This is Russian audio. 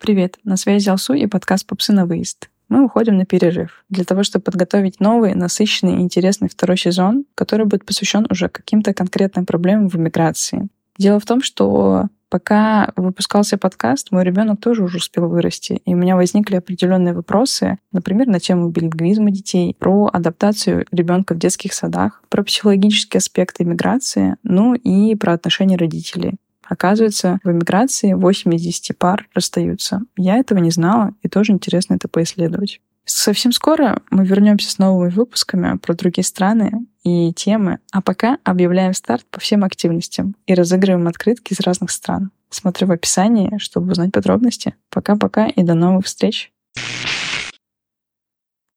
Привет, на связи Алсу и подкаст «Попсы на выезд». Мы уходим на перерыв для того, чтобы подготовить новый, насыщенный и интересный второй сезон, который будет посвящен уже каким-то конкретным проблемам в иммиграции. Дело в том, что пока выпускался подкаст, мой ребенок тоже уже успел вырасти, и у меня возникли определенные вопросы, например, на тему билингвизма детей, про адаптацию ребенка в детских садах, про психологические аспекты иммиграции, ну и про отношения родителей. Оказывается, в эмиграции 8 из 10 пар расстаются. Я этого не знала, и тоже интересно это поисследовать. Совсем скоро мы вернемся с новыми выпусками про другие страны и темы, а пока объявляем старт по всем активностям и разыгрываем открытки из разных стран. Смотрю в описании, чтобы узнать подробности. Пока-пока и до новых встреч!